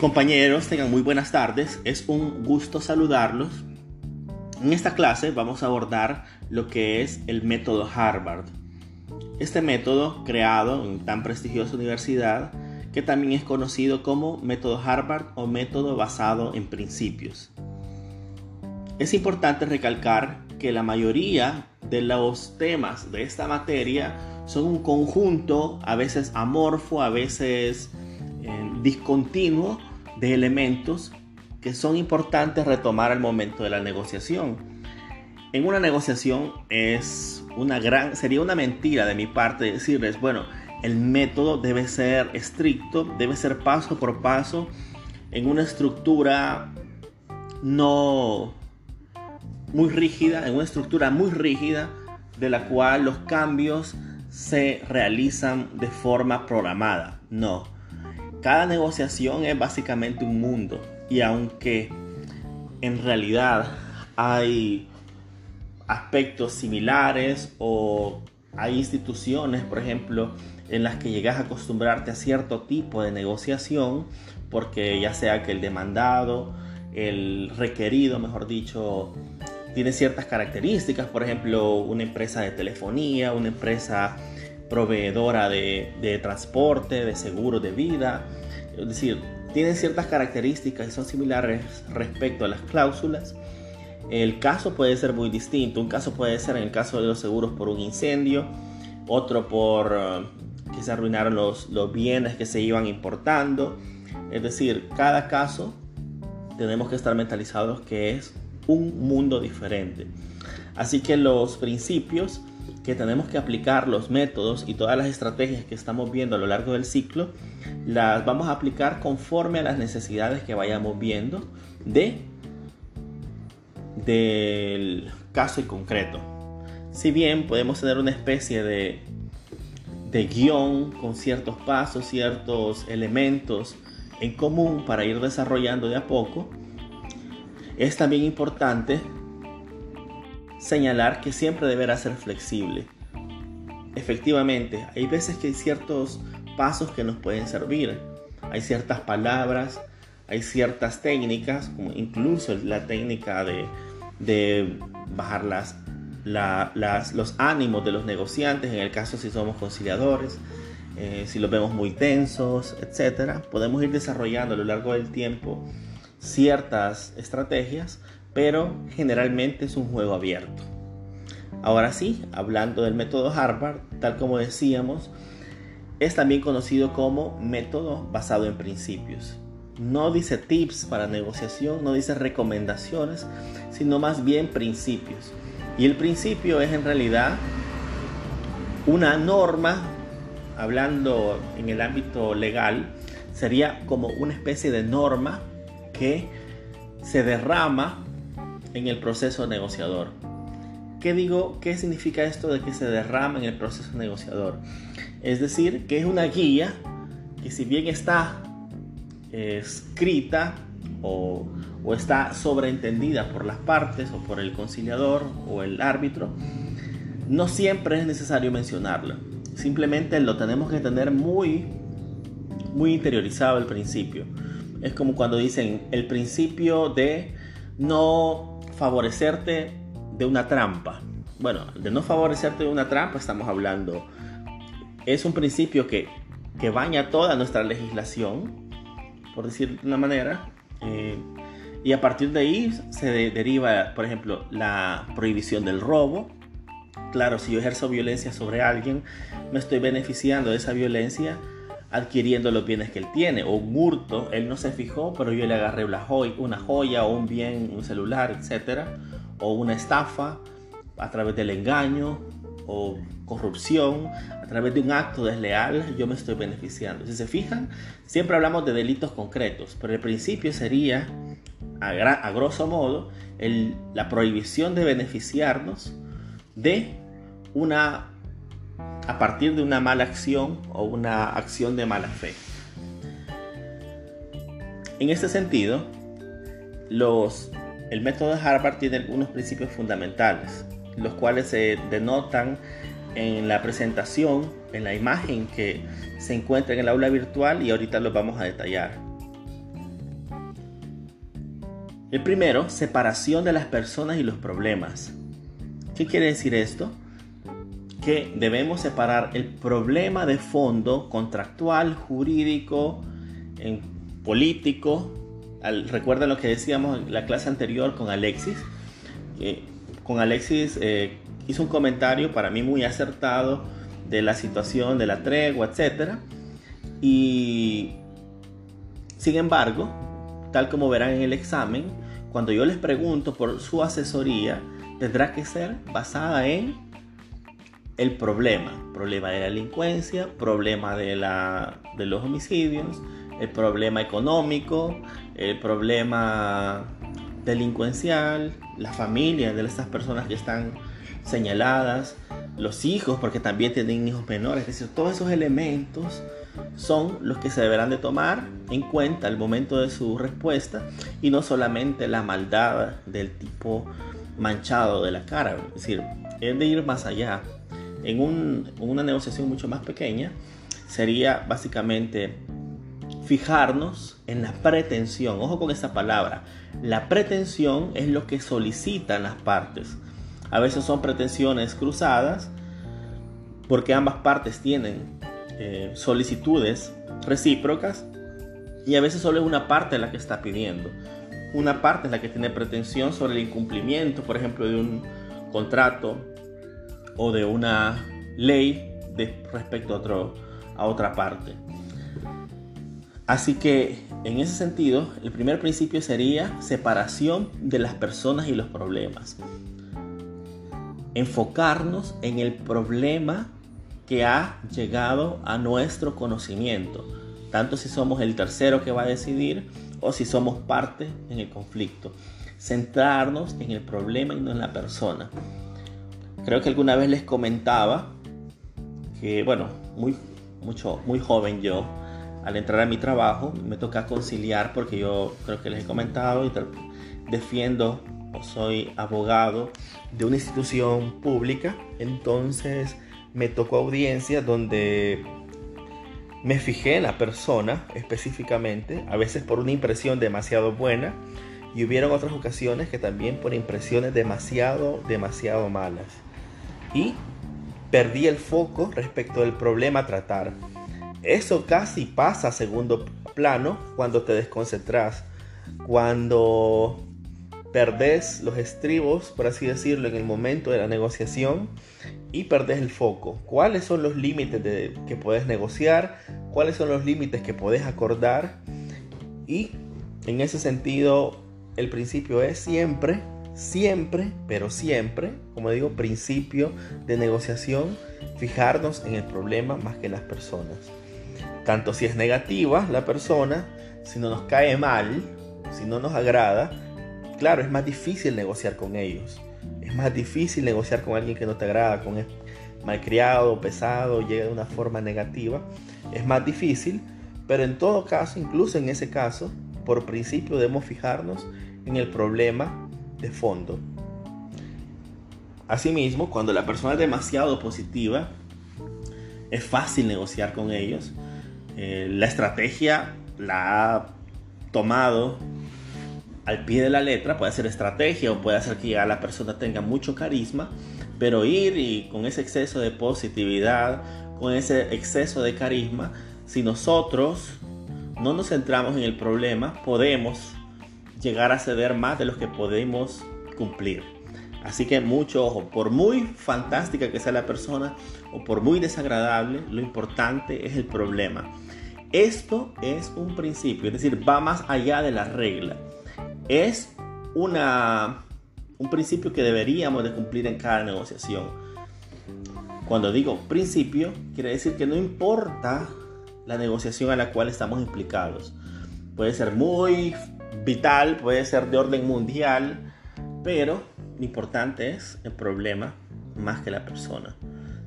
Compañeros, tengan muy buenas tardes. Es un gusto saludarlos. En esta clase vamos a abordar lo que es el método Harvard. Este método creado en tan prestigiosa universidad que también es conocido como método Harvard o método basado en principios. Es importante recalcar que la mayoría de los temas de esta materia son un conjunto, a veces amorfo, a veces discontinuo, de elementos que son importantes retomar al momento de la negociación. En una negociación es una gran, sería una mentira de mi parte decirles, bueno, el método debe ser estricto, debe ser paso por paso, en una estructura no muy rígida, en una estructura muy rígida, de la cual los cambios se realizan de forma programada. No, cada negociación es básicamente un mundo y aunque en realidad hay aspectos similares o hay instituciones, por ejemplo, en las que llegas a acostumbrarte a cierto tipo de negociación, porque ya sea que el demandado, el requerido, mejor dicho, tiene ciertas características, por ejemplo, una empresa de telefonía, una empresa proveedora de, transporte, de seguro de vida. Es decir, tienen ciertas características y son similares respecto a las cláusulas. El caso puede ser muy distinto. Un caso puede ser en el caso de los seguros por un incendio, otro por eh, que se arruinaron los, los bienes que se iban importando. Es decir, cada caso tenemos que estar mentalizados que es un mundo diferente. Así que los principios que tenemos que aplicar los métodos y todas las estrategias que estamos viendo a lo largo del ciclo, las vamos a aplicar conforme a las necesidades que vayamos viendo de del caso en concreto. Si bien podemos tener una especie de, de guion con ciertos pasos, ciertos elementos en común para ir desarrollando de a poco, es también importante señalar que siempre deberá ser flexible. Efectivamente, hay veces que hay ciertos pasos que nos pueden servir. Hay ciertas palabras, hay ciertas técnicas, como incluso la técnica de, bajar las, los ánimos de los negociantes, en el caso si somos conciliadores, eh, si los vemos muy tensos, etc. Podemos ir desarrollando a lo largo del tiempo ciertas estrategias pero generalmente es un juego abierto. Ahora sí, hablando del método Harvard, tal como decíamos, es también conocido como método basado en principios. No dice tips para negociación, no dice recomendaciones, sino más bien principios. Y el principio es en realidad una norma, hablando en el ámbito legal, sería como una especie de norma que se derrama en el proceso negociador. ¿Qué digo? ¿Qué significa esto de que se derrama en el proceso negociador? Es decir, que es una guía que si bien está eh, escrita o, o está sobreentendida por las partes o por el conciliador o el árbitro, no siempre es necesario mencionarla. Simplemente lo tenemos que tener muy, muy interiorizado al principio. Es como cuando dicen el principio de no favorecerte de una trampa. Bueno, de no favorecerte de una trampa estamos hablando. Es un principio que, que baña toda nuestra legislación, por decir de una manera. Eh, y a partir de ahí se deriva, por ejemplo, la prohibición del robo. Claro, si yo ejerzo violencia sobre alguien, me estoy beneficiando de esa violencia adquiriendo los bienes que él tiene, o un hurto, él no se fijó, pero yo le agarré una joya, o un bien, un celular, etcétera, o una estafa a través del engaño o corrupción, a través de un acto desleal, yo me estoy beneficiando. Si se fijan, siempre hablamos de delitos concretos, pero el principio sería, a, grosso modo, la prohibición de beneficiarnos de una a partir de una mala acción o una acción de mala fe. En este sentido, el método de Harvard tiene algunos principios fundamentales, los cuales se denotan en la presentación, en la imagen que se encuentra en el aula virtual y ahorita los vamos a detallar. El primero, separación de las personas y los problemas. ¿Qué quiere decir esto? Que debemos separar el problema de fondo contractual, jurídico, político. Recuerda lo que decíamos en la clase anterior con Alexis. con Alexis eh, hizo un comentario para mí muy acertado de la situación de la tregua, etc. Y sin embargo, tal como verán en el examen, cuando yo les pregunto por su asesoría, tendrá que ser basada en el problema, problema de la delincuencia, problema de, la, de los homicidios, el problema económico, el problema delincuencial, la familia de estas personas que están señaladas, los hijos, porque también tienen hijos menores, es decir, todos esos elementos son los que se deberán de tomar en cuenta al momento de su respuesta y no solamente la maldad del tipo manchado de la cara, es decir, es de ir más allá. En, una negociación mucho más pequeña sería básicamente fijarnos en la pretensión. Ojo con esta palabra. La pretensión es lo que solicitan las partes. A veces son pretensiones cruzadas porque ambas partes tienen eh, solicitudes recíprocas y a veces solo es una parte la que está pidiendo. Una parte es la que tiene pretensión sobre el incumplimiento, por ejemplo, de un contrato o de una ley respecto a, otro, a otra parte. Así que en ese sentido, el primer principio sería separación de las personas y los problemas. Enfocarnos en el problema que ha llegado a nuestro conocimiento, tanto si somos el tercero que va a decidir o si somos parte en el conflicto. Centrarnos en el problema y no en la persona. Creo que alguna vez les comentaba que, bueno, muy, mucho, muy joven yo, al entrar a mi trabajo, me toca conciliar porque yo creo que les he comentado y defiendo o soy abogado de una institución pública. Entonces, me tocó audiencia donde me fijé en la persona específicamente, a veces por una impresión demasiado buena y hubieron otras ocasiones que también por impresiones demasiado, demasiado malas. Y perdí el foco respecto del problema a tratar. Eso casi pasa a segundo plano cuando te desconcentras, cuando perdés los estribos, por así decirlo, en el momento de la negociación y perdés el foco. ¿Cuáles son los límites de, que puedes negociar? ¿Cuáles son los límites que puedes acordar? Y en ese sentido, el principio es siempre, siempre, pero siempre, como digo, principio de negociación, fijarnos en el problema más que en las personas. Tanto si es negativa la persona, si no nos cae mal, si no nos agrada, claro, es más difícil negociar con ellos. Es más difícil negociar con alguien que no te agrada, con malcriado, pesado, llega de una forma negativa. Es más difícil, pero en todo caso, incluso en ese caso, por principio debemos fijarnos en el problema de fondo. Asimismo, cuando la persona es demasiado positiva, es fácil negociar con ellos. Eh, la estrategia la ha tomado al pie de la letra, puede ser estrategia o puede hacer que ya la persona tenga mucho carisma, pero ir y con ese exceso de positividad, con ese exceso de carisma, si nosotros no nos centramos en el problema, podemos llegar a ceder más de lo que podemos cumplir. Así que mucho ojo, por muy fantástica que sea la persona o por muy desagradable, lo importante es el problema. Esto es un principio, es decir, va más allá de la regla es una, un principio que deberíamos de cumplir en cada negociación. Cuando digo principio, quiere decir que no importa la negociación a la cual estamos implicados. Puede ser muy vital, puede ser de orden mundial, pero lo importante es el problema más que la persona.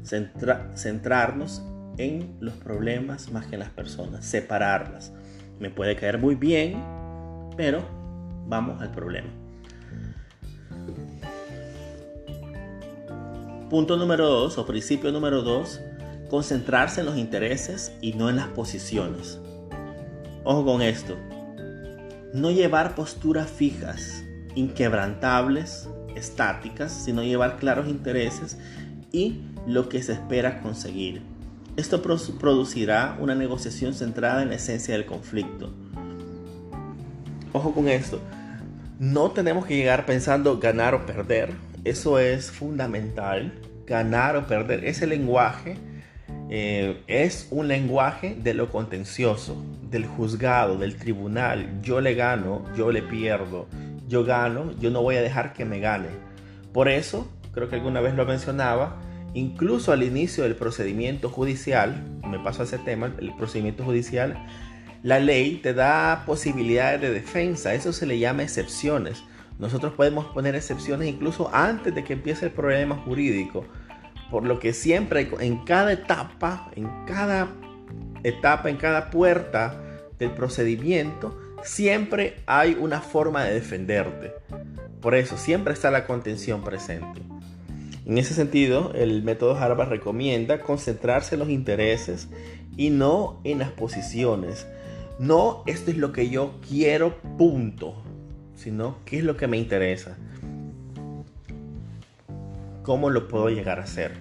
centrarnos en los problemas más que en las personas, separarlas. Me puede caer muy bien, pero Vamos al problema. Punto número 2 o principio número 2, concentrarse en los intereses y no en las posiciones. Ojo con esto. No llevar posturas fijas, inquebrantables, estáticas, sino llevar claros intereses y lo que se espera conseguir. Esto producirá una negociación centrada en la esencia del conflicto. Ojo con esto, no tenemos que llegar pensando ganar o perder, eso es fundamental, ganar o perder. Ese lenguaje eh, es un lenguaje de lo contencioso, del juzgado, del tribunal. Yo le gano, yo le pierdo, yo gano, yo no voy a dejar que me gane. Por eso, creo que alguna vez lo mencionaba, incluso al inicio del procedimiento judicial, me paso a ese tema, el procedimiento judicial, la ley te da posibilidades de defensa, eso se le llama excepciones. Nosotros podemos poner excepciones incluso antes de que empiece el problema jurídico. Por lo que siempre en cada etapa, en cada etapa, en cada puerta del procedimiento, siempre hay una forma de defenderte. Por eso siempre está la contención presente. En ese sentido, el método Harvard recomienda concentrarse en los intereses y no en las posiciones. No, esto es lo que yo quiero, punto sino qué es lo que me interesa. ¿Cómo lo puedo llegar a hacer?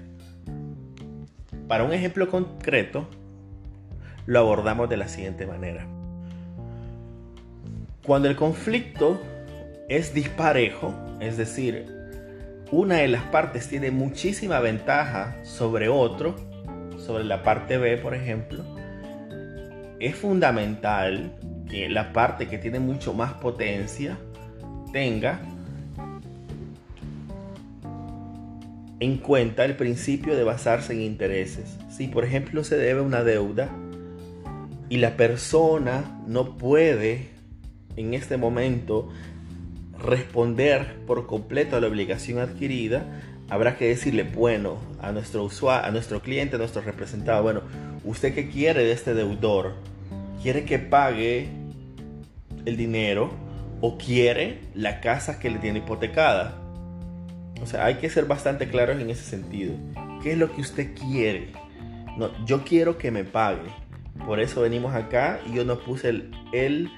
Para un ejemplo concreto, lo abordamos de la siguiente manera. Cuando el conflicto es disparejo, es decir, una de las partes tiene muchísima ventaja sobre otro, sobre la parte B, por ejemplo, es fundamental que la parte que tiene mucho más potencia tenga en cuenta el principio de basarse en intereses. Si por ejemplo se debe una deuda y la persona no puede en este momento responder por completo a la obligación adquirida, habrá que decirle, bueno, a nuestro usuario, a nuestro cliente, a nuestro representado, bueno, ¿usted qué quiere de este deudor? ¿Quiere que pague el dinero? o quiere la casa que le tiene hipotecada. O sea, hay que ser bastante claros en ese sentido. ¿Qué es lo que usted quiere? No, yo quiero que me pague. Por eso venimos acá y yo no puse el,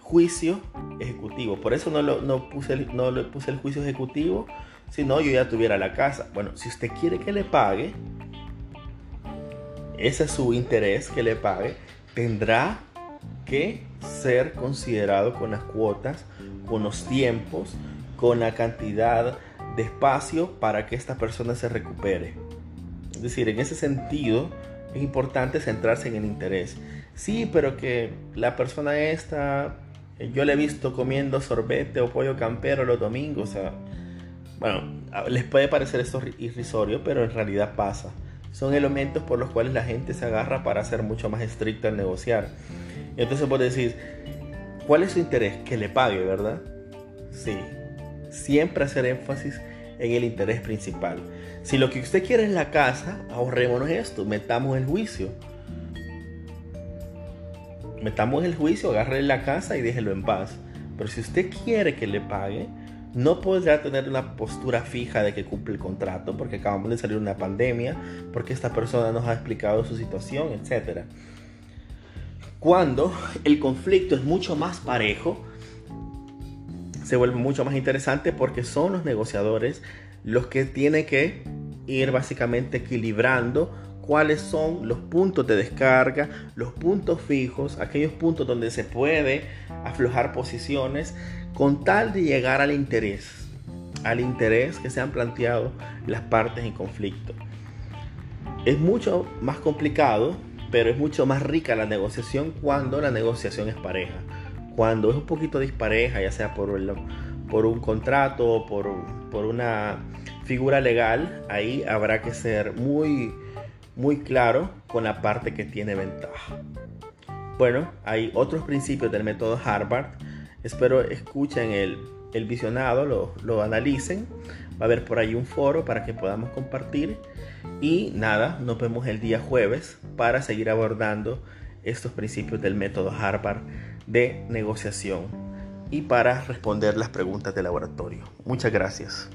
juicio ejecutivo. Por eso no, lo, no, puse el, no le puse el juicio ejecutivo, si no yo ya tuviera la casa. Bueno, si usted quiere que le pague, ese es su interés que le pague, tendrá que ser considerado con las cuotas, con los tiempos, con la cantidad de espacio para que esta persona se recupere. Es decir, en ese sentido es importante centrarse en el interés. Sí, pero que la persona esta, eh, yo le he visto comiendo sorbete o pollo campero los domingos, o sea, bueno, les puede parecer esto irrisorio, pero en realidad pasa. Son elementos por los cuales la gente se agarra para ser mucho más estricta al negociar. Entonces vos decís, ¿cuál es su interés? Que le pague, ¿verdad? Sí. Siempre hacer énfasis en el interés principal. Si lo que usted quiere es la casa, ahorrémonos esto, metamos el juicio. Metamos el juicio, agarre la casa y déjelo en paz. Pero si usted quiere que le pague, no podrá tener una postura fija de que cumple el contrato, porque acabamos de salir de una pandemia, porque esta persona nos ha explicado su situación, etcétera. Cuando el conflicto es mucho más parejo, se vuelve mucho más interesante porque son los negociadores los que tienen que ir básicamente equilibrando cuáles son los puntos de descarga, los puntos fijos, aquellos puntos donde se puede aflojar posiciones con tal de llegar al interés, al interés que se han planteado las partes en conflicto. Es mucho más complicado pero es mucho más rica la negociación cuando la negociación es pareja. Cuando es un poquito dispareja, ya sea por, por un contrato por, por una figura legal, ahí habrá que ser muy, muy claro con la parte que tiene ventaja. Bueno, hay otros principios del método Harvard. Espero escuchen el, el visionado, lo, lo analicen. Va a haber por ahí un foro para que podamos compartir. Y nada, nos vemos el día jueves para seguir abordando estos principios del método Harvard de negociación y para responder las preguntas de laboratorio. Muchas gracias.